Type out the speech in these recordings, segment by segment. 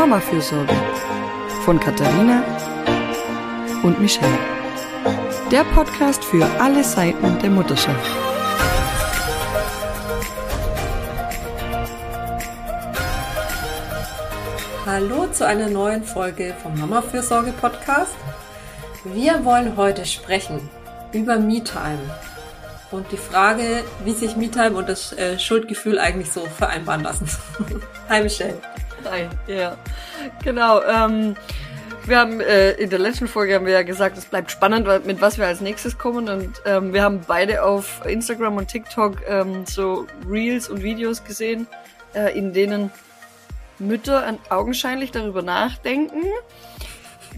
Mama-Fürsorge von Katharina und Michelle. Der Podcast für alle Seiten der Mutterschaft. Hallo zu einer neuen Folge vom Mama-Fürsorge Podcast. Wir wollen heute sprechen über MeTime und die Frage, wie sich MeTime und das äh, Schuldgefühl eigentlich so vereinbaren lassen. Hi Michelle. Hi, ja. Genau. Ähm, wir haben äh, in der letzten Folge haben wir ja gesagt, es bleibt spannend, mit was wir als nächstes kommen. Und ähm, wir haben beide auf Instagram und TikTok ähm, so Reels und Videos gesehen, äh, in denen Mütter augenscheinlich darüber nachdenken,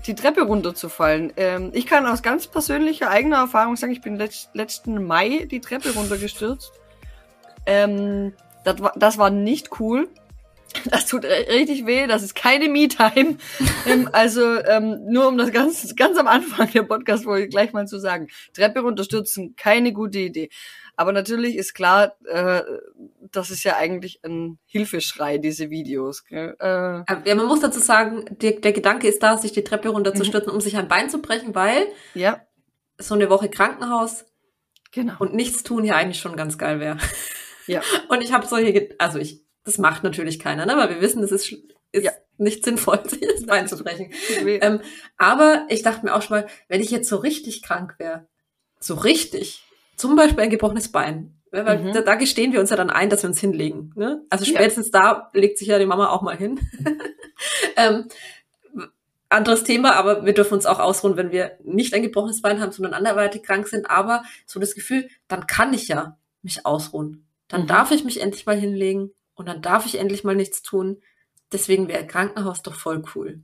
die Treppe runterzufallen. Ähm, ich kann aus ganz persönlicher eigener Erfahrung sagen, ich bin letzt, letzten Mai die Treppe runtergestürzt. Ähm, das, war, das war nicht cool. Das tut richtig weh, das ist keine Me-Time. ähm, also ähm, nur um das ganz, ganz am Anfang der Podcast-Folge gleich mal zu sagen. Treppe runterstürzen, keine gute Idee. Aber natürlich ist klar, äh, das ist ja eigentlich ein Hilfeschrei, diese Videos. Gell? Äh, ja, man muss dazu sagen, der, der Gedanke ist da, sich die Treppe runterzustürzen, mhm. um sich ein Bein zu brechen, weil ja. so eine Woche Krankenhaus genau. und nichts tun ja eigentlich schon ganz geil wäre. Ja. Und ich habe solche, also ich, das macht natürlich keiner, ne? weil wir wissen, das ist, ist ja. nicht sinnvoll, sich das Bein zu brechen. Ähm, aber ich dachte mir auch schon mal, wenn ich jetzt so richtig krank wäre, so richtig, zum Beispiel ein gebrochenes Bein, weil mhm. da, da gestehen wir uns ja dann ein, dass wir uns hinlegen. Ne? Also spätestens ja. da legt sich ja die Mama auch mal hin. ähm, anderes Thema, aber wir dürfen uns auch ausruhen, wenn wir nicht ein gebrochenes Bein haben, sondern anderweitig krank sind. Aber so das Gefühl, dann kann ich ja mich ausruhen. Dann mhm. darf ich mich endlich mal hinlegen und dann darf ich endlich mal nichts tun. Deswegen wäre Krankenhaus doch voll cool.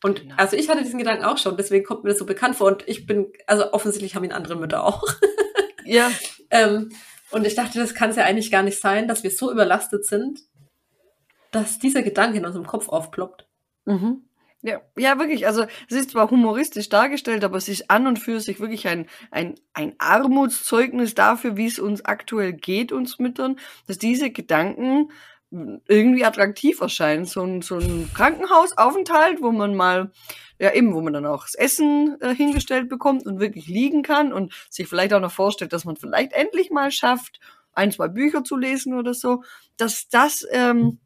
Und genau. also ich hatte diesen Gedanken auch schon, deswegen kommt mir das so bekannt vor. Und ich bin, also offensichtlich haben ihn andere Mütter auch. ja. ähm, und ich dachte, das kann es ja eigentlich gar nicht sein, dass wir so überlastet sind, dass dieser Gedanke in unserem Kopf aufploppt. Mhm. Ja, ja, wirklich. Also es ist zwar humoristisch dargestellt, aber es ist an und für sich wirklich ein, ein, ein Armutszeugnis dafür, wie es uns aktuell geht, uns Müttern, dass diese Gedanken irgendwie attraktiv erscheinen. So ein, so ein Krankenhausaufenthalt, wo man mal, ja eben, wo man dann auch das Essen äh, hingestellt bekommt und wirklich liegen kann und sich vielleicht auch noch vorstellt, dass man vielleicht endlich mal schafft, ein, zwei Bücher zu lesen oder so, dass das, ähm,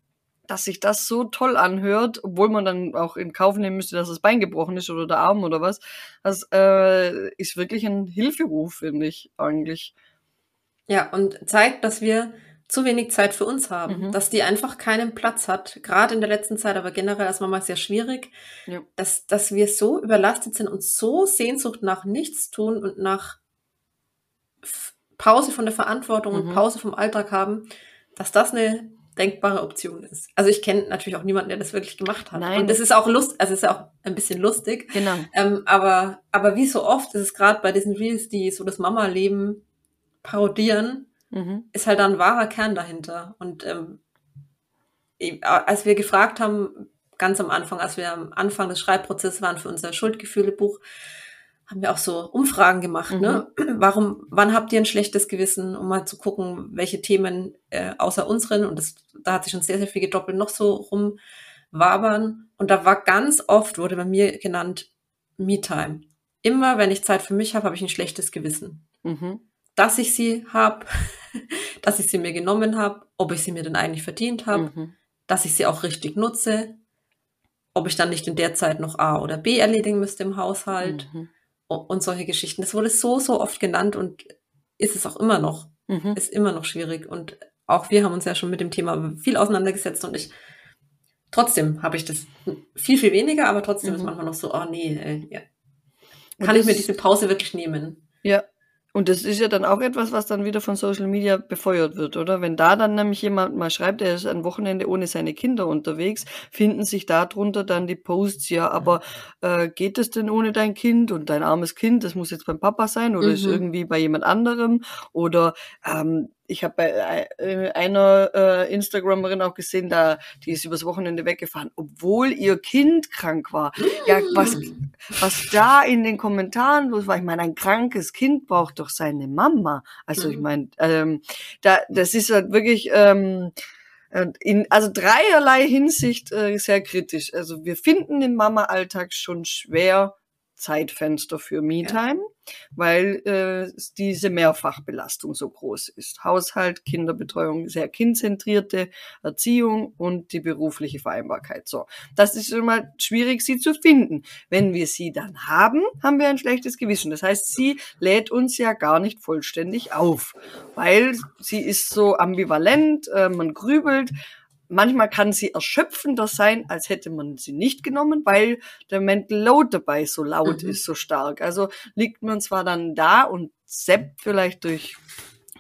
dass sich das so toll anhört, obwohl man dann auch in Kauf nehmen müsste, dass das Bein gebrochen ist oder der Arm oder was, das äh, ist wirklich ein Hilferuf, finde ich eigentlich. Ja, und zeigt, dass wir zu wenig Zeit für uns haben, mhm. dass die einfach keinen Platz hat, gerade in der letzten Zeit, aber generell als Mama sehr schwierig, ja. dass, dass wir so überlastet sind und so Sehnsucht nach nichts tun und nach Pause von der Verantwortung mhm. und Pause vom Alltag haben, dass das eine denkbare Option ist. Also ich kenne natürlich auch niemanden, der das wirklich gemacht hat. Nein. Und das ist auch lust, also ist ja auch ein bisschen lustig. Genau. Ähm, aber, aber wie so oft ist es gerade bei diesen Reels, die so das Mama-Leben parodieren, mhm. ist halt da ein wahrer Kern dahinter. Und ähm, als wir gefragt haben, ganz am Anfang, als wir am Anfang des Schreibprozesses waren für unser Schuldgefühle-Buch, haben wir auch so Umfragen gemacht, ne? mhm. ne? Warum, wann habt ihr ein schlechtes Gewissen, um mal zu gucken, welche Themen äh, außer unseren, und das, da hat sich schon sehr, sehr viel gedoppelt, noch so rumwabern. Und da war ganz oft, wurde bei mir genannt, Me-Time. Immer wenn ich Zeit für mich habe, habe ich ein schlechtes Gewissen. Mhm dass ich sie habe, dass ich sie mir genommen habe, ob ich sie mir denn eigentlich verdient habe, mhm. dass ich sie auch richtig nutze, ob ich dann nicht in der Zeit noch A oder B erledigen müsste im Haushalt mhm. Und solche Geschichten. Das wurde so, so oft genannt und ist es auch immer noch. Mhm. Ist immer noch schwierig. Und auch wir haben uns ja schon mit dem Thema viel auseinandergesetzt und ich trotzdem habe ich das viel, viel weniger, aber trotzdem ist mhm. manchmal noch so, oh nee, äh, ja. kann ich mir diese Pause wirklich nehmen? Ja, und das ist ja dann auch etwas, was dann wieder von Social Media befeuert wird, oder? Wenn da dann nämlich jemand mal schreibt, er ist ein Wochenende ohne seine Kinder unterwegs, finden sich darunter dann die Posts, ja, aber äh, geht es denn ohne dein Kind und dein armes Kind, das muss jetzt beim Papa sein oder mhm. ist irgendwie bei jemand anderem? Oder ähm, ich habe bei äh, einer äh, Instagramerin auch gesehen, da die ist übers Wochenende weggefahren, obwohl ihr Kind krank war. Ja, was was da in den Kommentaren los war, ich meine, ein krankes Kind braucht doch seine Mama. Also ich mhm. meine, ähm, da das ist halt wirklich ähm, in, also dreierlei Hinsicht äh, sehr kritisch. Also wir finden den Mama-Alltag schon schwer, Zeitfenster für Me-Time, ja. weil äh, diese Mehrfachbelastung so groß ist. Haushalt, Kinderbetreuung, sehr kindzentrierte Erziehung und die berufliche Vereinbarkeit. So, das ist schon mal schwierig, sie zu finden. Wenn wir sie dann haben, haben wir ein schlechtes Gewissen. Das heißt, sie lädt uns ja gar nicht vollständig auf, weil sie ist so ambivalent, äh, man grübelt, manchmal kann sie erschöpfender sein, als hätte man sie nicht genommen, weil der Mental Load dabei so laut mhm. ist, so stark. Also liegt man zwar dann da und zappt vielleicht durch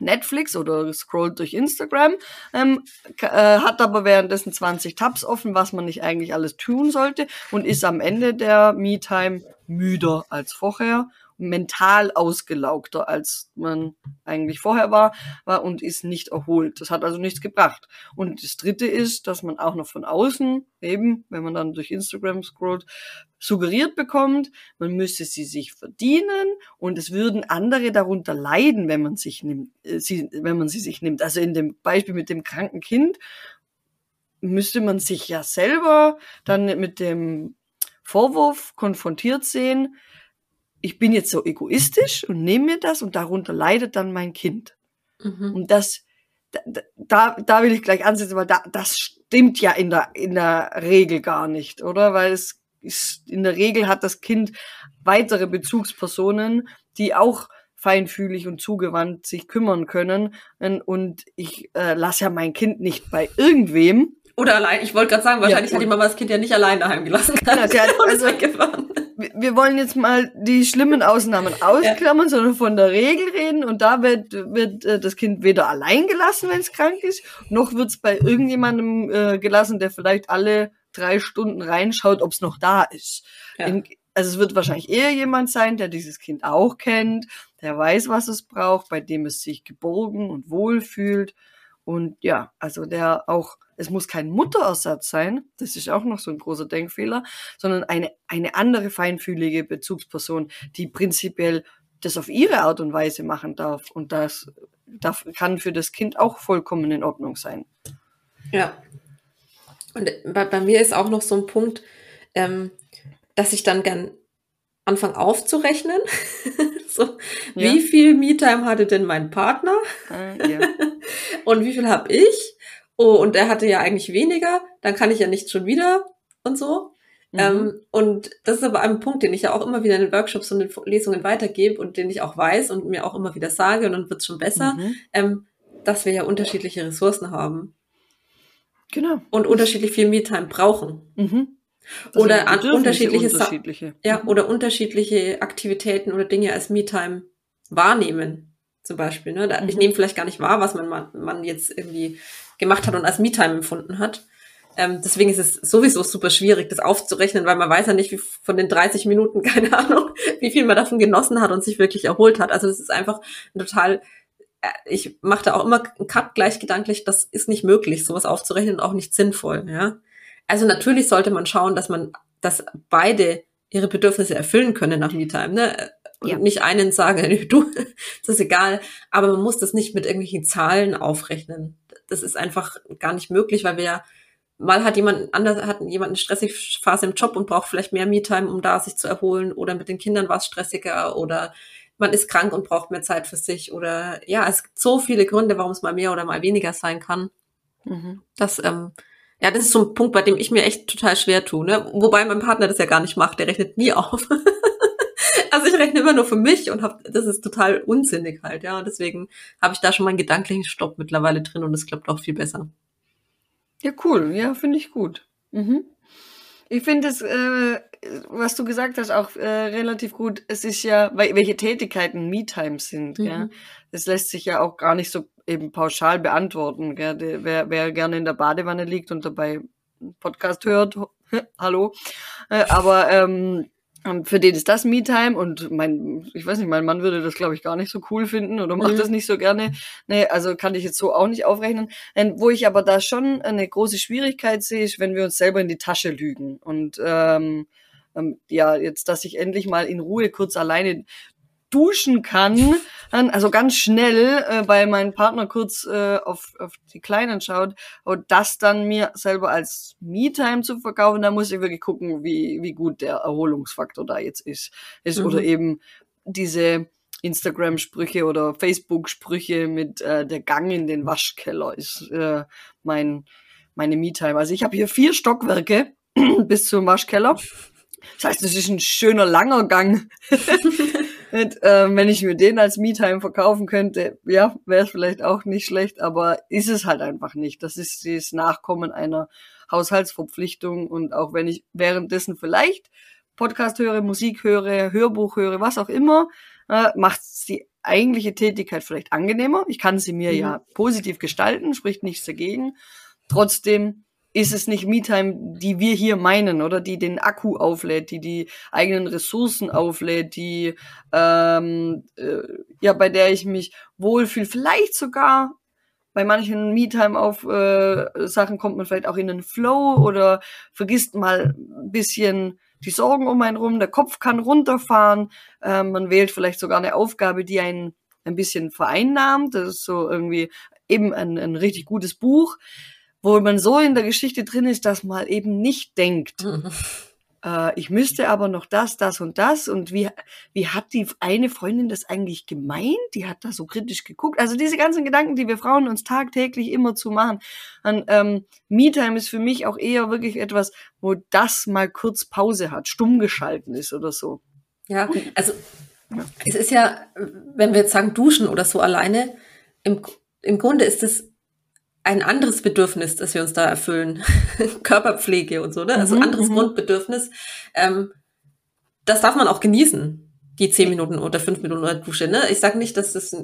Netflix oder scrollt durch Instagram, ähm, äh, hat aber währenddessen 20 Tabs offen, was man nicht eigentlich alles tun sollte und ist am Ende der Me-Time müder als vorher mental ausgelaugter, als man eigentlich vorher war, war und ist nicht erholt. Das hat also nichts gebracht. Und das dritte ist, dass man auch noch von außen, eben, wenn man dann durch Instagram scrollt, suggeriert bekommt, man müsse sie sich verdienen und es würden andere darunter leiden, wenn man sich nimmt, äh, sie, wenn man sie sich nimmt. Also in dem Beispiel mit dem kranken Kind müsste man sich ja selber dann mit dem Vorwurf konfrontiert sehen, ich bin jetzt so egoistisch und nehme mir das und darunter leidet dann mein Kind. Mhm. Und das, da, da, will ich gleich ansetzen, weil da, das stimmt ja in der, in der Regel gar nicht, oder? Weil es ist, in der Regel hat das Kind weitere Bezugspersonen, die auch feinfühlig und zugewandt sich kümmern können. Und ich äh, lasse ja mein Kind nicht bei irgendwem. Oder allein, ich wollte gerade sagen, wahrscheinlich ja, hat die Mama das Kind ja nicht allein daheim gelassen. Ja, sie hat, also, wir wollen jetzt mal die schlimmen Ausnahmen ausklammern, ja. sondern von der Regel reden. Und da wird, wird äh, das Kind weder allein gelassen, wenn es krank ist, noch wird es bei irgendjemandem äh, gelassen, der vielleicht alle drei Stunden reinschaut, ob es noch da ist. Ja. In, also es wird wahrscheinlich eher jemand sein, der dieses Kind auch kennt, der weiß, was es braucht, bei dem es sich geborgen und wohl fühlt. Und ja, also der auch es muss kein Mutterersatz sein, das ist auch noch so ein großer Denkfehler, sondern eine, eine andere feinfühlige Bezugsperson, die prinzipiell das auf ihre Art und Weise machen darf. Und das darf, kann für das Kind auch vollkommen in Ordnung sein. Ja. Und bei, bei mir ist auch noch so ein Punkt, ähm, dass ich dann gern anfange aufzurechnen. so, ja. Wie viel Me-Time hatte denn mein Partner? Äh, ja. und wie viel habe ich? oh, und der hatte ja eigentlich weniger, dann kann ich ja nicht schon wieder und so. Mhm. Ähm, und das ist aber ein Punkt, den ich ja auch immer wieder in den Workshops und den Lesungen weitergebe und den ich auch weiß und mir auch immer wieder sage, und dann wird es schon besser, mhm. ähm, dass wir ja unterschiedliche Ressourcen haben. Genau. Und unterschiedlich viel Me-Time brauchen. Mhm. Oder an unterschiedliche, unterschiedliche. Ja, mhm. oder unterschiedliche Aktivitäten oder Dinge als Me-Time wahrnehmen. Zum Beispiel. Ne? Da, mhm. Ich nehme vielleicht gar nicht wahr, was man, man jetzt irgendwie gemacht hat und als Me-Time empfunden hat. Ähm, deswegen ist es sowieso super schwierig, das aufzurechnen, weil man weiß ja nicht, wie von den 30 Minuten, keine Ahnung, wie viel man davon genossen hat und sich wirklich erholt hat. Also das ist einfach ein total, äh, ich mache da auch immer einen Cut gleich gedanklich, das ist nicht möglich, sowas aufzurechnen und auch nicht sinnvoll, ja. Also natürlich sollte man schauen, dass man, dass beide ihre Bedürfnisse erfüllen können nach Me-Time, ne? Und ja. nicht einen sagen, du, das ist egal, aber man muss das nicht mit irgendwelchen Zahlen aufrechnen das ist einfach gar nicht möglich, weil wir ja mal hat jemand anders, hat jemand eine stressige Phase im Job und braucht vielleicht mehr Me-Time, um da sich zu erholen oder mit den Kindern war es stressiger oder man ist krank und braucht mehr Zeit für sich oder ja, es gibt so viele Gründe, warum es mal mehr oder mal weniger sein kann. Mhm. Das, ähm, ja, das ist so ein Punkt, bei dem ich mir echt total schwer tue, ne? Wobei mein Partner das ja gar nicht macht, der rechnet nie auf. also ich rechne immer nur für mich und hab, das ist total unsinnig halt, ja. Und deswegen habe ich da schon meinen gedanklichen Stopp mittlerweile drin und es klappt auch viel besser. Ja, cool. Ja, finde ich gut. Mhm. Ich finde es, äh, was du gesagt hast, auch äh, relativ gut. Es ist ja, welche Tätigkeiten Me-Times sind. Mhm. Gell? Das lässt sich ja auch gar nicht so eben pauschal beantworten. Gell? Wer, wer gerne in der Badewanne liegt und dabei Podcast hört, hallo. Äh, aber ähm, und für den ist das Me-Time und mein, ich weiß nicht, mein Mann würde das, glaube ich, gar nicht so cool finden oder macht mhm. das nicht so gerne. Nee, also kann ich jetzt so auch nicht aufrechnen. Und wo ich aber da schon eine große Schwierigkeit sehe, ist, wenn wir uns selber in die Tasche lügen. Und ähm, ähm, ja, jetzt, dass ich endlich mal in Ruhe kurz alleine duschen kann, dann, also ganz schnell, äh, weil mein Partner kurz äh, auf, auf die Kleinen schaut und das dann mir selber als Me-Time zu verkaufen, da muss ich wirklich gucken, wie, wie gut der Erholungsfaktor da jetzt ist. ist mhm. Oder eben diese Instagram-Sprüche oder Facebook-Sprüche mit äh, der Gang in den Waschkeller ist äh, mein meine Me-Time. Also ich habe hier vier Stockwerke bis zum Waschkeller. Das heißt, es ist ein schöner langer Gang. Und, äh, wenn ich mir den als Me-Time verkaufen könnte, ja, wäre es vielleicht auch nicht schlecht, aber ist es halt einfach nicht. Das ist das Nachkommen einer Haushaltsverpflichtung und auch wenn ich währenddessen vielleicht Podcast höre, Musik höre, Hörbuch höre, was auch immer, äh, macht die eigentliche Tätigkeit vielleicht angenehmer. Ich kann sie mir mhm. ja positiv gestalten, spricht nichts dagegen. Trotzdem ist es nicht MeTime, die wir hier meinen oder? Die den Akku auflädt, die die eigenen Ressourcen auflädt, die ähm, äh, ja bei der ich mich wohlfühle, vielleicht sogar bei manchen MeTime auf äh, Sachen kommt man vielleicht auch in den Flow oder vergisst mal ein bisschen die Sorgen um einen rum, der Kopf kann runterfahren, äh, man wählt vielleicht sogar eine Aufgabe, die einen ein bisschen vereinnahmt, das ist so irgendwie eben ein, ein richtig gutes Buch wo man so in der Geschichte drin ist, dass man eben nicht denkt, mhm. äh, ich müsste aber noch das, das und das und wie, wie hat die eine Freundin das eigentlich gemeint? Die hat da so kritisch geguckt. Also diese ganzen Gedanken, die wir Frauen uns tagtäglich immer zu machen. Und, ähm, Me-Time ist für mich auch eher wirklich etwas, wo das mal kurz Pause hat, stumm geschalten ist oder so. Ja, also ja. es ist ja, wenn wir jetzt sagen Duschen oder so alleine, im, im Grunde ist es ein anderes Bedürfnis, das wir uns da erfüllen. Körperpflege und so, ne? Also mhm, anderes mhm. Grundbedürfnis. Ähm, das darf man auch genießen, die zehn Minuten oder fünf Minuten oder Dusche. Ne? Ich sage nicht, dass das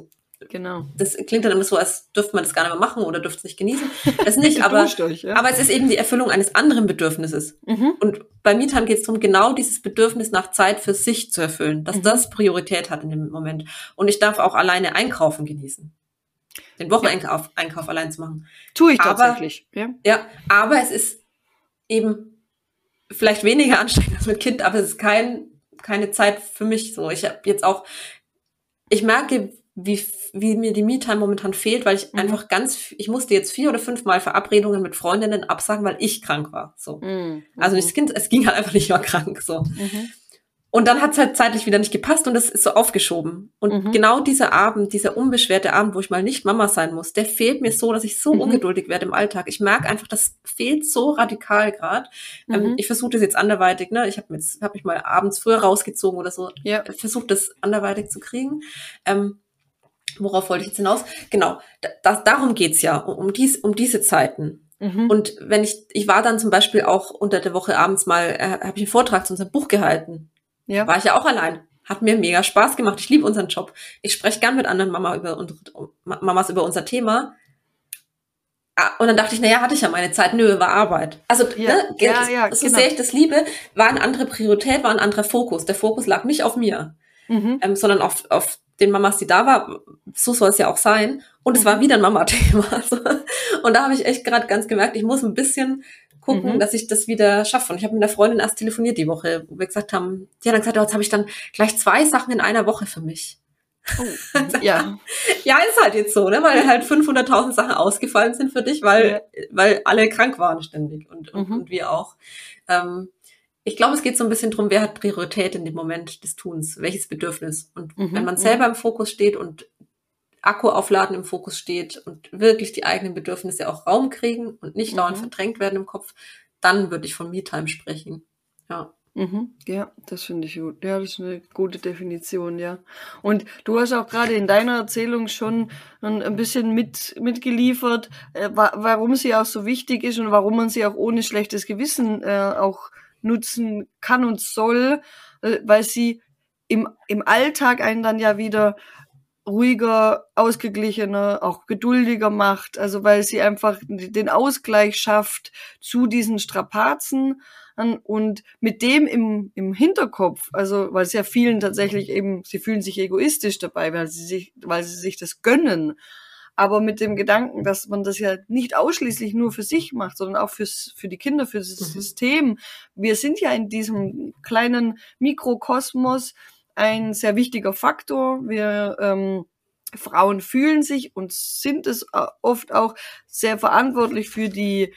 Genau. Das klingt dann immer so, als dürfte man das gar nicht mehr machen oder dürfte es nicht genießen. Das nicht, aber, euch, ja. aber es ist eben die Erfüllung eines anderen Bedürfnisses. Mhm. Und bei Mietern geht es darum, genau dieses Bedürfnis nach Zeit für sich zu erfüllen, dass mhm. das Priorität hat in dem Moment. Und ich darf auch alleine einkaufen genießen den Wocheneinkauf. Einkauf allein zu machen. Tue ich tatsächlich. Aber, ja. ja, aber es ist eben vielleicht weniger anstrengend als mit Kind, aber es ist kein, keine Zeit für mich so. Ich habe jetzt auch, ich merke, wie, wie mir die Me-Time momentan fehlt, weil ich mhm. einfach ganz, ich musste jetzt vier oder fünf Mal Verabredungen mit Freundinnen absagen, weil ich krank war. So. Mhm. Also das Kind, es ging halt einfach nicht mehr krank. So. Mhm. Und dann hat es halt zeitlich wieder nicht gepasst und das ist so aufgeschoben. Und mhm. genau dieser Abend, dieser unbeschwerte Abend, wo ich mal nicht Mama sein muss, der fehlt mir so, dass ich so mhm. ungeduldig werde im Alltag. Ich merke einfach, das fehlt so radikal gerade. Ähm, mhm. Ähm, ich versuche das jetzt anderweitig, ne? Ich habe hab mich mal abends früher rausgezogen oder so. Ja. Versucht das anderweitig zu kriegen. Ähm, worauf wollte ich jetzt hinaus? Genau, da, darum geht's ja, um, dies, um diese Zeiten. Mhm. Und wenn ich, ich war dann zum Beispiel auch unter der Woche abends mal, äh, habe ich einen Vortrag zu unserem Buch gehalten. Ja. War ich ja auch allein. Hat mir mega Spaß gemacht. Ich liebe unseren Job. Ich spreche gern mit anderen Mama über unsere, Mamas über unser Thema. Ah, und dann dachte ich, naja, hatte ich ja meine Zeit, nö, war Arbeit. Also, ja, ne, ja, ja, so genau. sehr ich das liebe, war eine andere Priorität, war ein anderer Fokus. Der Fokus lag nicht auf mir, mhm. ähm, sondern auf, auf den Mamas, die da war. So soll es ja auch sein. Und es mhm. war wieder ein Mama-Thema. und da habe ich echt gerade ganz gemerkt, ich muss ein bisschen gucken, mhm. dass ich das wieder schaffe. Und ich habe mit einer Freundin erst telefoniert die Woche, wo wir gesagt haben, die hat dann gesagt, oh, jetzt habe ich dann gleich zwei Sachen in einer Woche für mich. Oh, ja. ja, ist halt jetzt so, ne? weil halt 500.000 Sachen ausgefallen sind für dich, weil, ja. weil alle krank waren ständig und, und, mhm. und wir auch. Ähm, ich glaube, es geht so ein bisschen drum, wer hat Priorität in dem Moment des Tuns, welches Bedürfnis. Und mhm. wenn man selber im Fokus steht und Akku aufladen im Fokus steht und wirklich die eigenen Bedürfnisse auch Raum kriegen und nicht mhm. dauernd verdrängt werden im Kopf, dann würde ich von Me-Time sprechen. Ja. Mhm, ja, das finde ich gut. Ja, das ist eine gute Definition, ja. Und du hast auch gerade in deiner Erzählung schon ein, bisschen mit, mitgeliefert, äh, wa warum sie auch so wichtig ist und warum man sie auch ohne schlechtes Gewissen äh, auch nutzen kann und soll, äh, weil sie im, im Alltag einen dann ja wieder ruhiger, ausgeglichener, auch geduldiger macht, also weil sie einfach den Ausgleich schafft zu diesen Strapazen und mit dem im, im Hinterkopf, also weil es ja vielen tatsächlich eben, sie fühlen sich egoistisch dabei, weil sie sich, weil sie sich das gönnen, aber mit dem Gedanken, dass man das ja nicht ausschließlich nur für sich macht, sondern auch fürs, für die Kinder, für das mhm. System. Wir sind ja in diesem kleinen Mikrokosmos, ein sehr wichtiger Faktor. Wir ähm, Frauen fühlen sich und sind es äh, oft auch sehr verantwortlich für die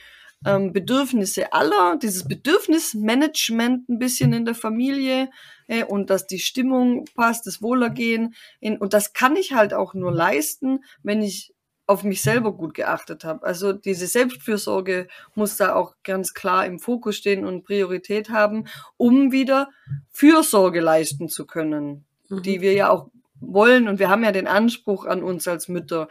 ähm, Bedürfnisse aller, dieses Bedürfnismanagement ein bisschen in der Familie äh, und dass die Stimmung passt, das Wohlergehen. In, und das kann ich halt auch nur leisten, wenn ich auf mich selber gut geachtet habe. Also diese Selbstfürsorge muss da auch ganz klar im Fokus stehen und Priorität haben, um wieder Fürsorge leisten zu können, mhm. die wir ja auch wollen. Und wir haben ja den Anspruch an uns als Mütter,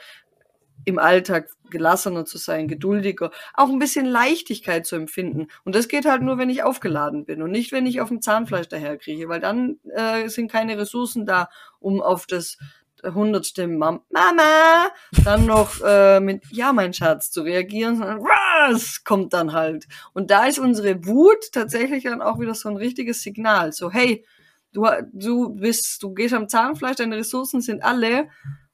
im Alltag gelassener zu sein, geduldiger, auch ein bisschen Leichtigkeit zu empfinden. Und das geht halt nur, wenn ich aufgeladen bin und nicht, wenn ich auf dem Zahnfleisch daherkrieche, weil dann äh, sind keine Ressourcen da, um auf das hundertste Mama dann noch äh, mit Ja, mein Schatz zu reagieren, sondern was kommt dann halt. Und da ist unsere Wut tatsächlich dann auch wieder so ein richtiges Signal. So, hey, du, du bist, du gehst am Zahnfleisch, deine Ressourcen sind alle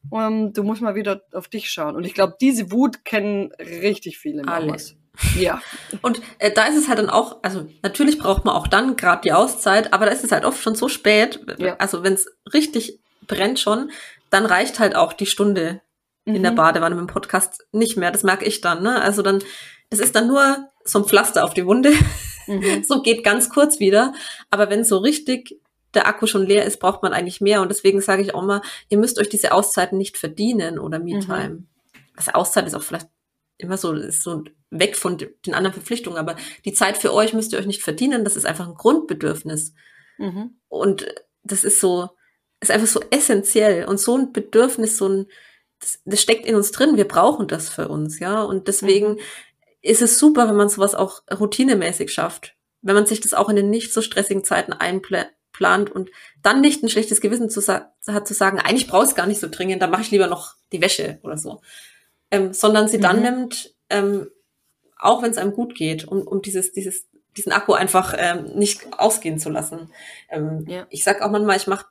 um, du musst mal wieder auf dich schauen. Und ich glaube, diese Wut kennen richtig viele Mamas. Ja. Und äh, da ist es halt dann auch, also natürlich braucht man auch dann gerade die Auszeit, aber da ist es halt oft schon so spät. Ja. Also wenn es richtig brennt schon, dann reicht halt auch die Stunde mhm. in der mhm. Badewanne mit dem Podcast nicht mehr. Das merke ich dann. Ne? Also dann, das ist dann nur so ein Pflaster auf die Wunde. Mhm. so geht ganz kurz wieder. Aber wenn so richtig der Akku schon leer ist, braucht man eigentlich mehr. Und deswegen sage ich auch mal, ihr müsst euch diese Auszeiten nicht verdienen oder Me-Time. Mhm. Was Auszeit ist auch vielleicht immer so, ist so weg von den anderen Verpflichtungen, aber die Zeit für euch müsst ihr euch nicht verdienen. Das ist einfach ein Grundbedürfnis. Mhm. Und das ist so, ist einfach so essentiell und so ein Bedürfnis, so ein, das, das steckt in uns drin. Wir brauchen das für uns, ja. Und deswegen mhm. ist es super, wenn man sowas auch routinemäßig schafft. Wenn man sich das auch in den nicht so stressigen Zeiten einplant plant und dann nicht ein schlechtes Gewissen zu hat zu sagen, eigentlich brauche ich es gar nicht so dringend, dann mache ich lieber noch die Wäsche oder so. Ähm, sondern sie mhm. dann nimmt, ähm, auch wenn es einem gut geht, um, um dieses, dieses, diesen Akku einfach ähm, nicht ausgehen zu lassen. Ähm, ja. Ich sag auch manchmal, ich mache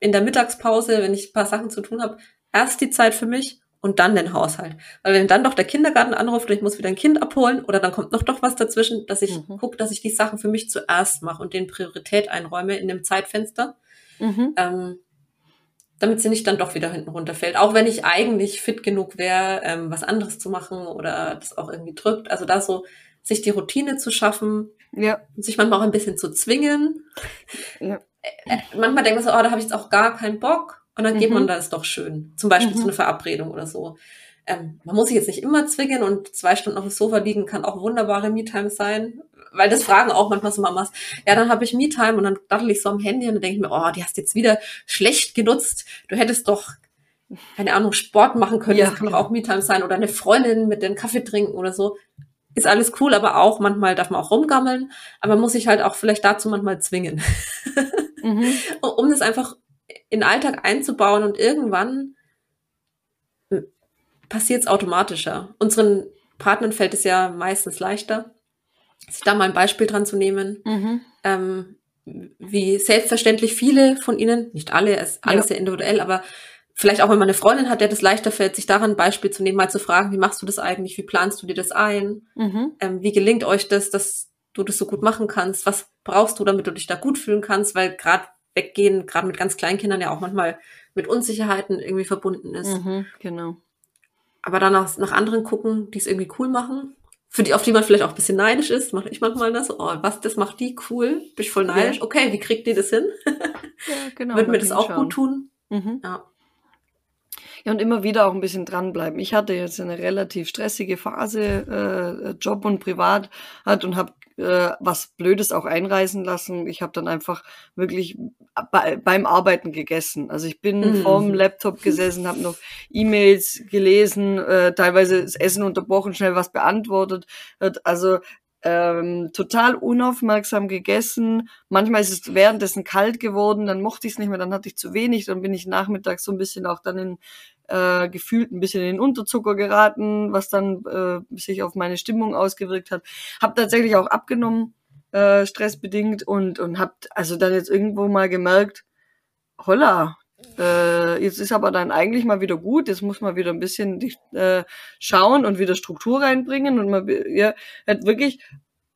in der Mittagspause, wenn ich ein paar Sachen zu tun habe, erst die Zeit für mich und dann den Haushalt. Weil wenn dann doch der Kindergarten anruft und ich muss wieder ein Kind abholen oder dann kommt noch doch was dazwischen, dass ich mhm. gucke, dass ich die Sachen für mich zuerst mache und den Priorität einräume in dem Zeitfenster, mhm. ähm, damit sie nicht dann doch wieder hinten runterfällt. Auch wenn ich eigentlich fit genug wäre, ähm, was anderes zu machen oder das auch irgendwie drückt. Also da so sich die Routine zu schaffen ja. sich manchmal auch ein bisschen zu zwingen. Ja. Äh, äh, manchmal denkt man so, oh, da habe ich jetzt auch gar keinen Bock. Und dann mhm. geht man mhm. da, ist doch schön. Zum Beispiel mhm. zu einer Verabredung oder so. Ähm, man muss sich jetzt nicht immer zwingen und zwei Stunden auf dem Sofa liegen kann auch wunderbare Me-Time sein. Weil das fragen auch manchmal so Mamas. Ja, dann habe ich Me-Time und dann dattel ich so am Handy und dann denke ich mir, oh, die hast jetzt wieder schlecht genutzt. Du hättest doch, keine Ahnung, Sport machen können. Ja. Das kann doch auch Me-Time sein. Oder eine Freundin mit den Kaffee trinken oder so. Ist alles cool, aber auch manchmal darf man auch rumgammeln. Aber man muss sich halt auch vielleicht dazu manchmal zwingen. Mhm. um das einfach in den Alltag einzubauen und irgendwann passiert es automatischer. Unseren Partnern fällt es ja meistens leichter, sich da mal ein Beispiel dran zu nehmen, mhm. ähm, wie selbstverständlich viele von ihnen, nicht alle, es alles ja. sehr individuell, aber vielleicht auch wenn man eine Freundin hat, der das leichter fällt, sich daran ein Beispiel zu nehmen, mal zu fragen, wie machst du das eigentlich, wie planst du dir das ein, mhm. ähm, wie gelingt euch das, dass du das so gut machen kannst, was brauchst du, damit du dich da gut fühlen kannst, weil gerade weggehen, gerade mit ganz kleinen Kindern ja auch manchmal mit Unsicherheiten irgendwie verbunden ist. Mhm, genau. Aber dann nach, nach anderen gucken, die es irgendwie cool machen, für die, auf die man vielleicht auch ein bisschen neidisch ist, mache ich manchmal das, oh, was, das macht die cool, bin ich voll neidisch, okay, wie kriegt die das hin? ja, genau. Würde mir das auch schauen. gut tun. Mhm. Ja. Ja, und immer wieder auch ein bisschen dranbleiben. Ich hatte jetzt eine relativ stressige Phase, äh, Job und Privat hat und habe äh, was Blödes auch einreisen lassen. Ich habe dann einfach wirklich bei, beim Arbeiten gegessen. Also ich bin mhm. vorm Laptop gesessen, habe noch E-Mails gelesen, äh, teilweise das Essen unterbrochen, schnell was beantwortet. Also ähm, total unaufmerksam gegessen. Manchmal ist es währenddessen kalt geworden, dann mochte ich es nicht mehr, dann hatte ich zu wenig, dann bin ich nachmittags so ein bisschen auch dann in äh, gefühlt ein bisschen in den Unterzucker geraten, was dann äh, sich auf meine Stimmung ausgewirkt hat. Hab tatsächlich auch abgenommen, äh, stressbedingt und und hab also dann jetzt irgendwo mal gemerkt, holla, äh, jetzt ist aber dann eigentlich mal wieder gut, jetzt muss man wieder ein bisschen äh, schauen und wieder Struktur reinbringen und man ja, hat wirklich,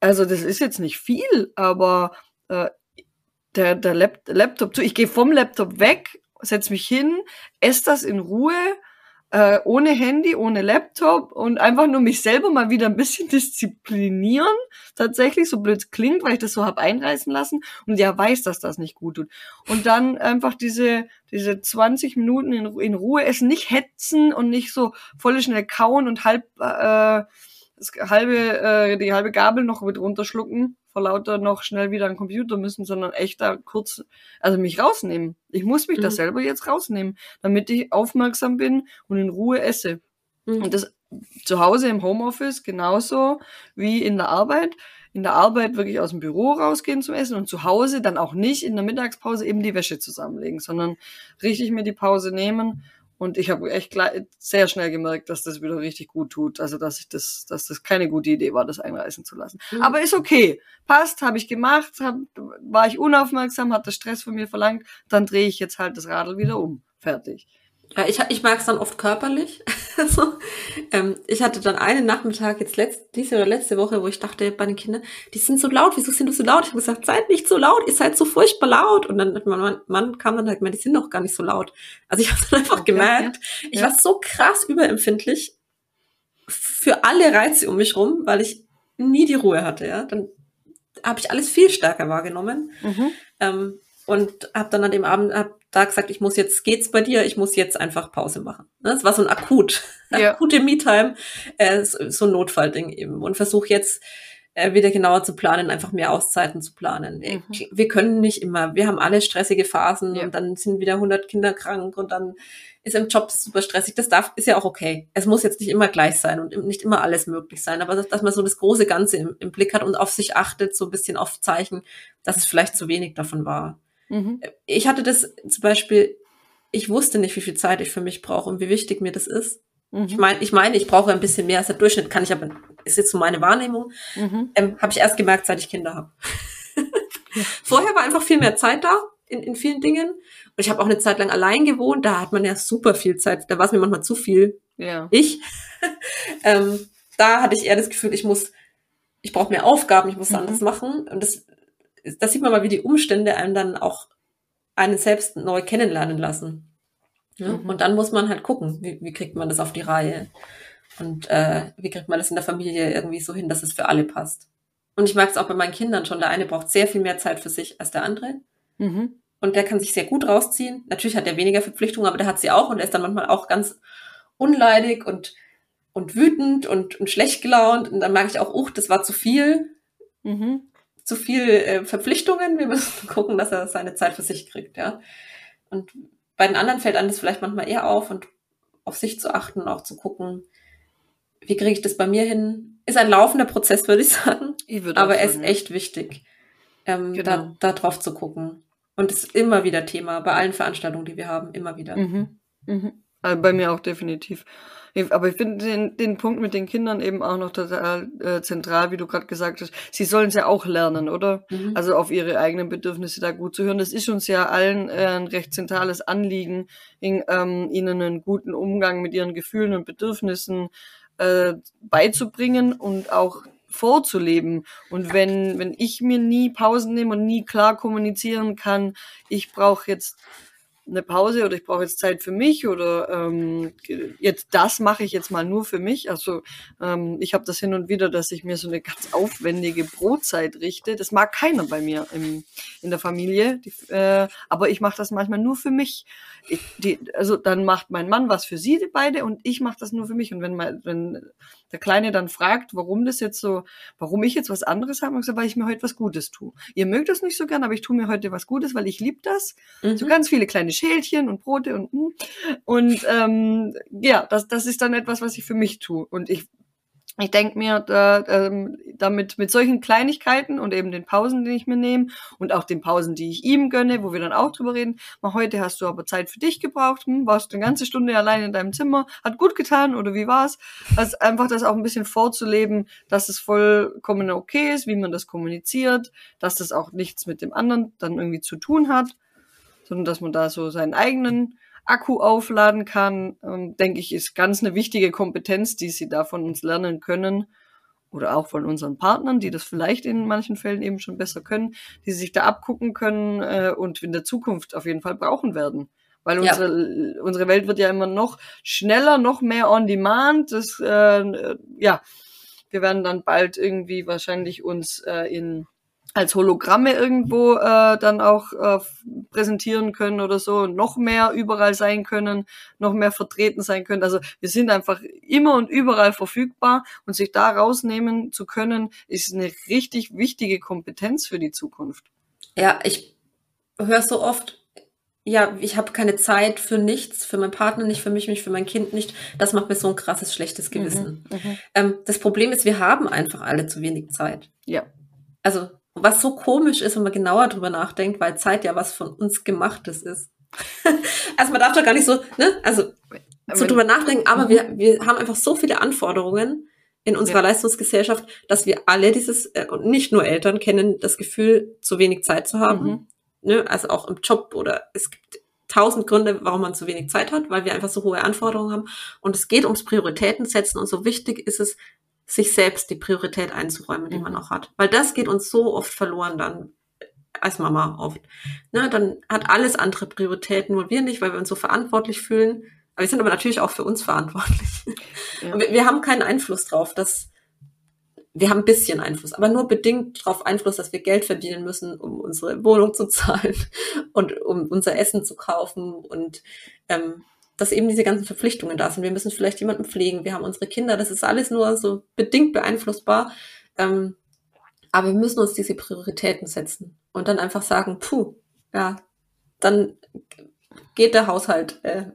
also das ist jetzt nicht viel, aber äh, der, der Lap Laptop zu, ich gehe vom Laptop weg setz mich hin, esse das in Ruhe, äh, ohne Handy, ohne Laptop und einfach nur mich selber mal wieder ein bisschen disziplinieren. Tatsächlich, so blöd klingt, weil ich das so hab einreißen lassen und ja weiß, dass das nicht gut tut. Und dann einfach diese, diese 20 Minuten in, in Ruhe essen, nicht hetzen und nicht so voll schnell kauen und halb äh, das halbe, äh, die halbe Gabel noch mit runterschlucken, vor lauter noch schnell wieder an den Computer müssen, sondern echt da kurz, also mich rausnehmen. Ich muss mich mhm. da selber jetzt rausnehmen, damit ich aufmerksam bin und in Ruhe esse. Mhm. Und das zu Hause im Homeoffice genauso wie in der Arbeit. In der Arbeit wirklich aus dem Büro rausgehen zum Essen und zu Hause dann auch nicht in der Mittagspause eben die Wäsche zusammenlegen, sondern richtig mir die Pause nehmen und ich habe echt sehr schnell gemerkt, dass das wieder richtig gut tut. Also dass ich das, dass das keine gute Idee war, das einreißen zu lassen. Mhm. Aber ist okay. Passt, habe ich gemacht, hab, war ich unaufmerksam, hat das Stress von mir verlangt, dann drehe ich jetzt halt das Radl wieder um. Fertig. Ja, ich, ich mag es dann oft körperlich. also, ähm, ich hatte dann einen Nachmittag jetzt letzte, diese oder letzte Woche, wo ich dachte bei den Kindern, die sind so laut, wieso sind du so laut? Ich habe gesagt, seid nicht so laut, ihr seid so furchtbar laut. Und dann mein Mann, Mann kam dann halt, die sind doch gar nicht so laut. Also ich habe dann einfach okay, gemerkt, ja. ich ja. war so krass überempfindlich für alle Reize um mich rum, weil ich nie die Ruhe hatte. Ja, dann habe ich alles viel stärker wahrgenommen. Mhm. Ähm, und habe dann an dem Abend hab da gesagt, ich muss jetzt, geht's bei dir, ich muss jetzt einfach Pause machen. Das ne, war so ein akut, ja. akute Me-Time, äh, so ein Notfallding eben. Und versuche jetzt äh, wieder genauer zu planen, einfach mehr Auszeiten zu planen. Äh, mhm. Wir können nicht immer, wir haben alle stressige Phasen ja. und dann sind wieder 100 Kinder krank und dann ist im Job super stressig. Das darf, ist ja auch okay. Es muss jetzt nicht immer gleich sein und nicht immer alles möglich sein, aber dass, dass man so das große Ganze im, im Blick hat und auf sich achtet, so ein bisschen auf Zeichen, dass es vielleicht zu wenig davon war. Mhm. Ich hatte das zum Beispiel, ich wusste nicht, wie viel Zeit ich für mich brauche und wie wichtig mir das ist. Mhm. Ich meine, ich meine, ich brauche ein bisschen mehr als der Durchschnitt, kann ich aber, ist jetzt so meine Wahrnehmung. Mhm. Ähm, habe ich erst gemerkt, seit ich Kinder habe. ja. Vorher war einfach viel mehr Zeit da in, in vielen Dingen. Und ich habe auch eine Zeit lang allein gewohnt, da hat man ja super viel Zeit, da war es mir manchmal zu viel. Ja. Ich. ähm, da hatte ich eher das Gefühl, ich muss, ich brauche mehr Aufgaben, ich muss mhm. anders machen. Und das da sieht man mal, wie die Umstände einem dann auch einen selbst neu kennenlernen lassen. Ja? Mhm. Und dann muss man halt gucken, wie, wie kriegt man das auf die Reihe und äh, wie kriegt man das in der Familie irgendwie so hin, dass es für alle passt. Und ich merke es auch bei meinen Kindern schon. Der eine braucht sehr viel mehr Zeit für sich als der andere. Mhm. Und der kann sich sehr gut rausziehen. Natürlich hat er weniger Verpflichtungen, aber der hat sie auch und er ist dann manchmal auch ganz unleidig und, und wütend und, und schlecht gelaunt. Und dann merke ich auch, uch, das war zu viel. Mhm zu viel äh, Verpflichtungen. Wir müssen gucken, dass er seine Zeit für sich kriegt, ja. Und bei den anderen fällt einem das vielleicht manchmal eher auf und auf sich zu achten und auch zu gucken, wie kriege ich das bei mir hin? Ist ein laufender Prozess, würde ich sagen. Ich würde aber er ist echt wichtig, ähm, genau. da, da drauf zu gucken. Und es ist immer wieder Thema bei allen Veranstaltungen, die wir haben, immer wieder. Mhm. Mhm. Also bei mir auch definitiv. Aber ich finde den, den Punkt mit den Kindern eben auch noch total äh, zentral, wie du gerade gesagt hast. Sie sollen es ja auch lernen, oder? Mhm. Also auf ihre eigenen Bedürfnisse da gut zu hören. Das ist uns ja allen äh, ein recht zentrales Anliegen, in, ähm, ihnen einen guten Umgang mit ihren Gefühlen und Bedürfnissen äh, beizubringen und auch vorzuleben. Und wenn, wenn ich mir nie Pausen nehme und nie klar kommunizieren kann, ich brauche jetzt eine Pause oder ich brauche jetzt Zeit für mich oder ähm, jetzt das mache ich jetzt mal nur für mich. Also ähm, ich habe das hin und wieder, dass ich mir so eine ganz aufwendige Brotzeit richte. Das mag keiner bei mir im, in der Familie, die, äh, aber ich mache das manchmal nur für mich. Ich, die, also dann macht mein Mann was für sie beide und ich mache das nur für mich. Und wenn mein, wenn der Kleine dann fragt, warum das jetzt so, warum ich jetzt was anderes habe, gesagt, weil ich mir heute was Gutes tue. Ihr mögt das nicht so gern, aber ich tue mir heute was Gutes, weil ich liebe das. Mhm. So ganz viele kleine Schälchen und Brote und hm. und ähm, ja, das, das ist dann etwas, was ich für mich tue. Und ich ich denke mir, da, ähm, damit mit solchen Kleinigkeiten und eben den Pausen, die ich mir nehme und auch den Pausen, die ich ihm gönne, wo wir dann auch drüber reden, mal heute hast du aber Zeit für dich gebraucht, hm, warst eine ganze Stunde allein in deinem Zimmer, hat gut getan oder wie war's? Also einfach das auch ein bisschen vorzuleben, dass es vollkommen okay ist, wie man das kommuniziert, dass das auch nichts mit dem anderen dann irgendwie zu tun hat, sondern dass man da so seinen eigenen Akku aufladen kann, ähm, denke ich, ist ganz eine wichtige Kompetenz, die sie da von uns lernen können oder auch von unseren Partnern, die das vielleicht in manchen Fällen eben schon besser können, die sich da abgucken können äh, und in der Zukunft auf jeden Fall brauchen werden. Weil unsere, ja. unsere Welt wird ja immer noch schneller, noch mehr on demand. Das, äh, ja, wir werden dann bald irgendwie wahrscheinlich uns äh, in als Hologramme irgendwo äh, dann auch äh, präsentieren können oder so und noch mehr überall sein können, noch mehr vertreten sein können. Also wir sind einfach immer und überall verfügbar und sich da rausnehmen zu können, ist eine richtig wichtige Kompetenz für die Zukunft. Ja, ich höre so oft, ja, ich habe keine Zeit für nichts, für meinen Partner nicht, für mich nicht, für mein Kind nicht. Das macht mir so ein krasses, schlechtes mhm, Gewissen. Mhm, ähm, das Problem ist, wir haben einfach alle zu wenig Zeit. Ja. Also was so komisch ist, wenn man genauer drüber nachdenkt, weil Zeit ja was von uns gemachtes ist. also man darf doch gar nicht so, ne, also so drüber nachdenken, aber wir, wir haben einfach so viele Anforderungen in unserer ja. Leistungsgesellschaft, dass wir alle dieses, äh, und nicht nur Eltern kennen, das Gefühl, zu wenig Zeit zu haben. Mhm. Ne, also auch im Job oder es gibt tausend Gründe, warum man zu wenig Zeit hat, weil wir einfach so hohe Anforderungen haben. Und es geht ums Prioritäten setzen und so wichtig ist es, sich selbst die Priorität einzuräumen, die mhm. man auch hat. Weil das geht uns so oft verloren dann als Mama oft. Ne, dann hat alles andere Prioritäten, nur wir nicht, weil wir uns so verantwortlich fühlen. Aber wir sind aber natürlich auch für uns verantwortlich. Ja. Wir, wir, haben keinen Einfluss drauf, dass wir haben ein bisschen Einfluss, aber nur bedingt darauf Einfluss, dass wir Geld verdienen müssen, um unsere Wohnung zu zahlen und um unser Essen zu kaufen und ähm, dass eben diese ganzen Verpflichtungen da sind. Wir müssen vielleicht jemanden pflegen, wir haben unsere Kinder, das ist alles nur so bedingt beeinflussbar. Ähm, aber wir müssen uns diese Prioritäten setzen und dann einfach sagen, puh, ja, dann geht der Haushalt, äh,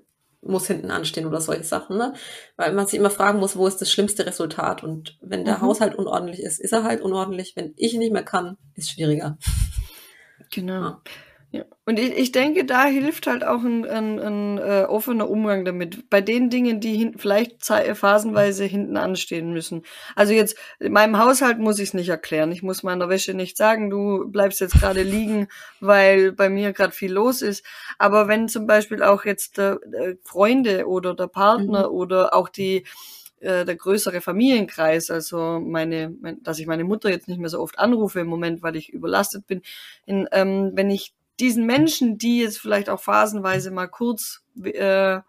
muss hinten anstehen oder solche Sachen, ne? Weil man sich immer fragen muss, wo ist das schlimmste Resultat? Und wenn der mhm. Haushalt unordentlich ist, ist er halt unordentlich. Wenn ich nicht mehr kann, ist schwieriger. Genau. Ja. Ja. Und ich, ich denke, da hilft halt auch ein, ein, ein äh, offener Umgang damit. Bei den Dingen, die hin, vielleicht phasenweise hinten anstehen müssen. Also jetzt, in meinem Haushalt muss ich es nicht erklären. Ich muss meiner Wäsche nicht sagen, du bleibst jetzt gerade liegen, weil bei mir gerade viel los ist. Aber wenn zum Beispiel auch jetzt äh, Freunde oder der Partner mhm. oder auch die äh, der größere Familienkreis, also meine, mein, dass ich meine Mutter jetzt nicht mehr so oft anrufe im Moment, weil ich überlastet bin. In, ähm, wenn ich diesen Menschen, die jetzt vielleicht auch phasenweise mal kurz äh,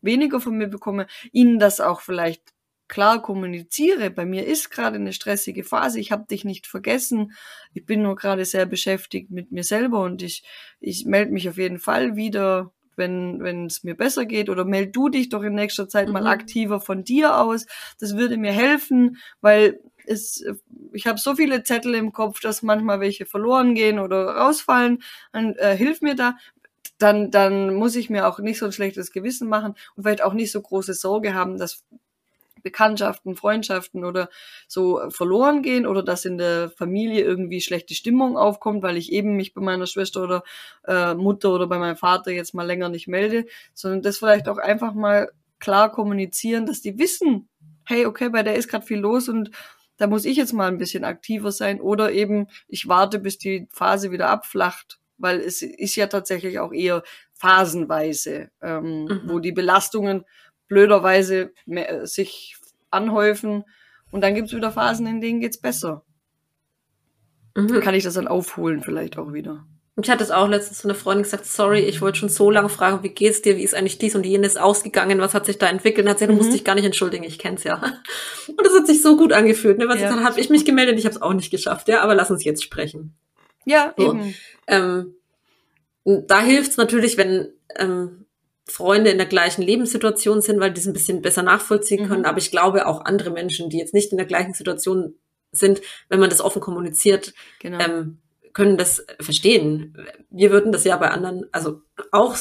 weniger von mir bekomme, ihnen das auch vielleicht klar kommuniziere. Bei mir ist gerade eine stressige Phase. Ich habe dich nicht vergessen. Ich bin nur gerade sehr beschäftigt mit mir selber und ich ich melde mich auf jeden Fall wieder, wenn wenn es mir besser geht oder meld du dich doch in nächster Zeit mhm. mal aktiver von dir aus. Das würde mir helfen, weil ist, ich habe so viele Zettel im Kopf, dass manchmal welche verloren gehen oder rausfallen. Dann äh, hilf mir da. Dann, dann muss ich mir auch nicht so ein schlechtes Gewissen machen und vielleicht auch nicht so große Sorge haben, dass Bekanntschaften, Freundschaften oder so verloren gehen oder dass in der Familie irgendwie schlechte Stimmung aufkommt, weil ich eben mich bei meiner Schwester oder äh, Mutter oder bei meinem Vater jetzt mal länger nicht melde, sondern das vielleicht auch einfach mal klar kommunizieren, dass die wissen, hey, okay, bei der ist gerade viel los und da muss ich jetzt mal ein bisschen aktiver sein oder eben ich warte, bis die Phase wieder abflacht, weil es ist ja tatsächlich auch eher phasenweise, ähm, mhm. wo die Belastungen blöderweise mehr, sich anhäufen und dann gibt's wieder Phasen, in denen geht's besser. Mhm. Dann kann ich das dann aufholen vielleicht auch wieder. Ich hatte es auch letztens zu einer Freundin gesagt, sorry, ich wollte schon so lange fragen, wie geht's dir, wie ist eigentlich dies und jenes ausgegangen, was hat sich da entwickelt? Und hat sie gesagt, du musst mhm. dich gar nicht entschuldigen, ich kenn's ja. Und das hat sich so gut angefühlt, ne? Was ja. dann habe ich mich gemeldet, ich habe es auch nicht geschafft, ja, aber lass uns jetzt sprechen. Ja, so. eben. Ähm, da hilft's natürlich, wenn ähm, Freunde in der gleichen Lebenssituation sind, weil die es ein bisschen besser nachvollziehen mhm. können. Aber ich glaube auch andere Menschen, die jetzt nicht in der gleichen Situation sind, wenn man das offen kommuniziert, genau. ähm, können das verstehen. Wir würden das ja bei anderen, also auch,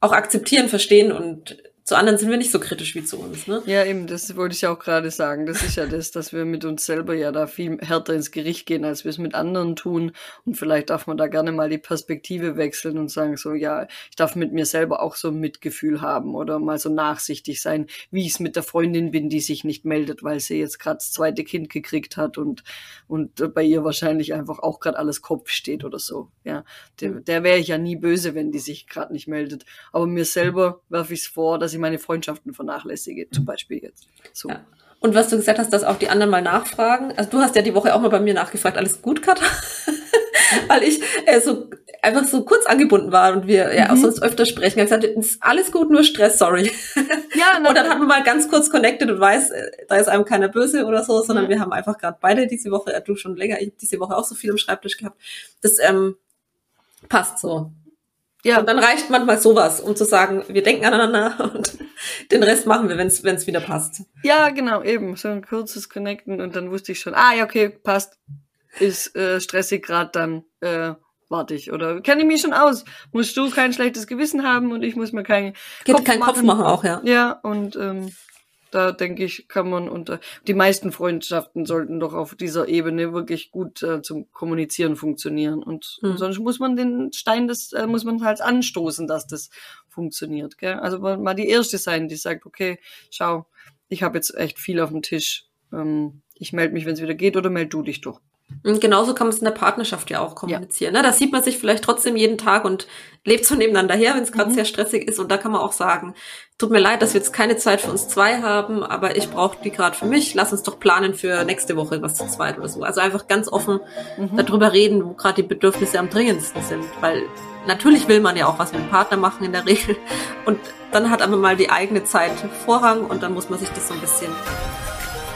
auch akzeptieren, verstehen und zu anderen sind wir nicht so kritisch wie zu uns, ne? Ja, eben, das wollte ich ja auch gerade sagen. Das ist ja das, dass wir mit uns selber ja da viel härter ins Gericht gehen, als wir es mit anderen tun. Und vielleicht darf man da gerne mal die Perspektive wechseln und sagen so, ja, ich darf mit mir selber auch so ein Mitgefühl haben oder mal so nachsichtig sein, wie ich es mit der Freundin bin, die sich nicht meldet, weil sie jetzt gerade das zweite Kind gekriegt hat und, und bei ihr wahrscheinlich einfach auch gerade alles Kopf steht oder so. Ja, der, der wäre ich ja nie böse, wenn die sich gerade nicht meldet. Aber mir selber werfe ich es vor, dass ich meine Freundschaften vernachlässige, zum Beispiel jetzt. So. Ja. Und was du gesagt hast, dass auch die anderen mal nachfragen. Also du hast ja die Woche auch mal bei mir nachgefragt, alles gut, Katha? Weil ich äh, so einfach so kurz angebunden war und wir ja auch mhm. sonst öfter sprechen. Hat gesagt, ist alles gut, nur Stress, sorry. Ja, und dann hat man mal ganz kurz connected und weiß, äh, da ist einem keiner böse oder so, sondern mhm. wir haben einfach gerade beide diese Woche, du schon länger, ich diese Woche auch so viel am Schreibtisch gehabt. Das ähm, passt so. Ja. Und dann reicht manchmal sowas, um zu sagen, wir denken aneinander und den Rest machen wir, wenn es wieder passt. Ja, genau, eben. So ein kurzes Connecten und dann wusste ich schon, ah ja, okay, passt. Ist äh, stressig gerade, dann äh, warte ich. Oder kenne ich mich schon aus. Musst du kein schlechtes Gewissen haben und ich muss mir keinen Kopf, keinen Kopf machen auch, ja. Ja, und ähm, da denke ich, kann man unter die meisten Freundschaften sollten doch auf dieser Ebene wirklich gut äh, zum Kommunizieren funktionieren. Und, mhm. sonst muss man den Stein, das äh, muss man halt anstoßen, dass das funktioniert. Gell? Also mal die erste sein, die sagt, okay, schau, ich habe jetzt echt viel auf dem Tisch. Ähm, ich melde mich, wenn es wieder geht, oder meld du dich doch. Und genauso kann man es in der Partnerschaft ja auch kommunizieren. Ja. Ne? Da sieht man sich vielleicht trotzdem jeden Tag und lebt so nebeneinander her, wenn es gerade mhm. sehr stressig ist. Und da kann man auch sagen, tut mir leid, dass wir jetzt keine Zeit für uns zwei haben, aber ich brauche die gerade für mich. Lass uns doch planen für nächste Woche was zu zweit oder so. Also einfach ganz offen mhm. darüber reden, wo gerade die Bedürfnisse am dringendsten sind. Weil natürlich will man ja auch was mit dem Partner machen in der Regel. Und dann hat aber mal die eigene Zeit Vorrang und dann muss man sich das so ein bisschen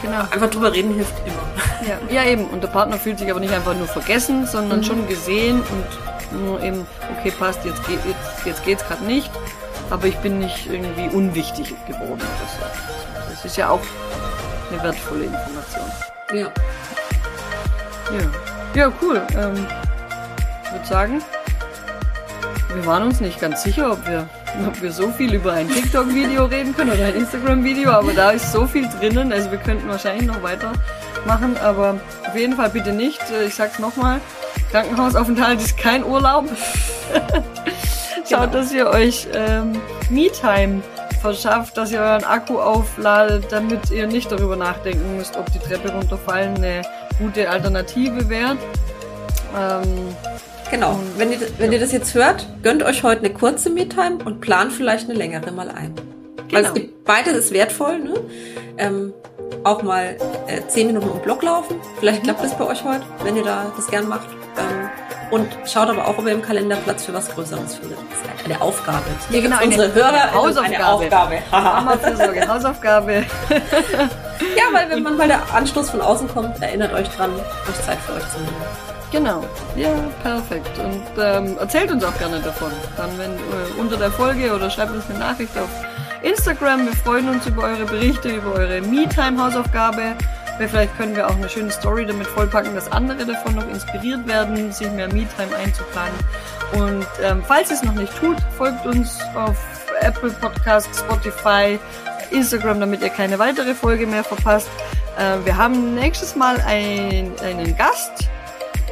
Genau. Einfach drüber reden hilft immer. Ja. ja, eben. Und der Partner fühlt sich aber nicht einfach nur vergessen, sondern mhm. schon gesehen und nur eben, okay, passt, jetzt, geht, jetzt, jetzt geht's gerade nicht, aber ich bin nicht irgendwie unwichtig geworden oder so. Das ist ja auch eine wertvolle Information. Ja. Ja, ja cool. Ähm, ich würde sagen, wir waren uns nicht ganz sicher, ob wir ob wir so viel über ein TikTok-Video reden können oder ein Instagram-Video, aber da ist so viel drinnen. Also wir könnten wahrscheinlich noch weiter machen, aber auf jeden Fall bitte nicht. Ich sag's nochmal, Krankenhausaufenthalt ist kein Urlaub. Schaut, genau. dass ihr euch ähm, Me-Time verschafft, dass ihr euren Akku aufladet, damit ihr nicht darüber nachdenken müsst, ob die Treppe runterfallen eine gute Alternative wäre. Ähm, Genau. Wenn ihr, wenn ihr das jetzt hört, gönnt euch heute eine kurze Me-Time und plant vielleicht eine längere mal ein. Genau. Weil es gibt, beides ist wertvoll, ne? Ähm, auch mal äh, 10 Minuten um Block laufen. Vielleicht klappt das bei euch heute, wenn ihr da das gern macht. Ähm, und schaut aber auch, ob ihr im Kalender Platz für was Größeres findet. Das ist eine Aufgabe. Ja, genau, unsere eine, Hörer eine Hausaufgabe. Eine Aufgabe. Hausaufgabe. ja, weil wenn manchmal der Anstoß von außen kommt, erinnert euch dran, euch Zeit für euch zu nehmen. Genau, ja, perfekt. Und ähm, erzählt uns auch gerne davon. Dann wenn äh, unter der Folge oder schreibt uns eine Nachricht auf Instagram. Wir freuen uns über eure Berichte, über eure Me-Time-Hausaufgabe. Vielleicht können wir auch eine schöne Story damit vollpacken, dass andere davon noch inspiriert werden, sich mehr Me-Time einzuplanen. Und ähm, falls ihr es noch nicht tut, folgt uns auf Apple Podcast, Spotify, Instagram, damit ihr keine weitere Folge mehr verpasst. Äh, wir haben nächstes Mal ein, einen Gast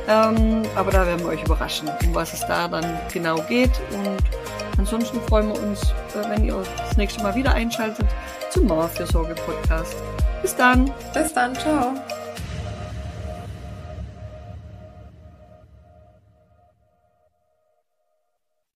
ähm, aber da werden wir euch überraschen, um was es da dann genau geht. Und ansonsten freuen wir uns, äh, wenn ihr das nächste Mal wieder einschaltet zum Mauerfürsorge Podcast. Bis dann. Bis dann. Ciao.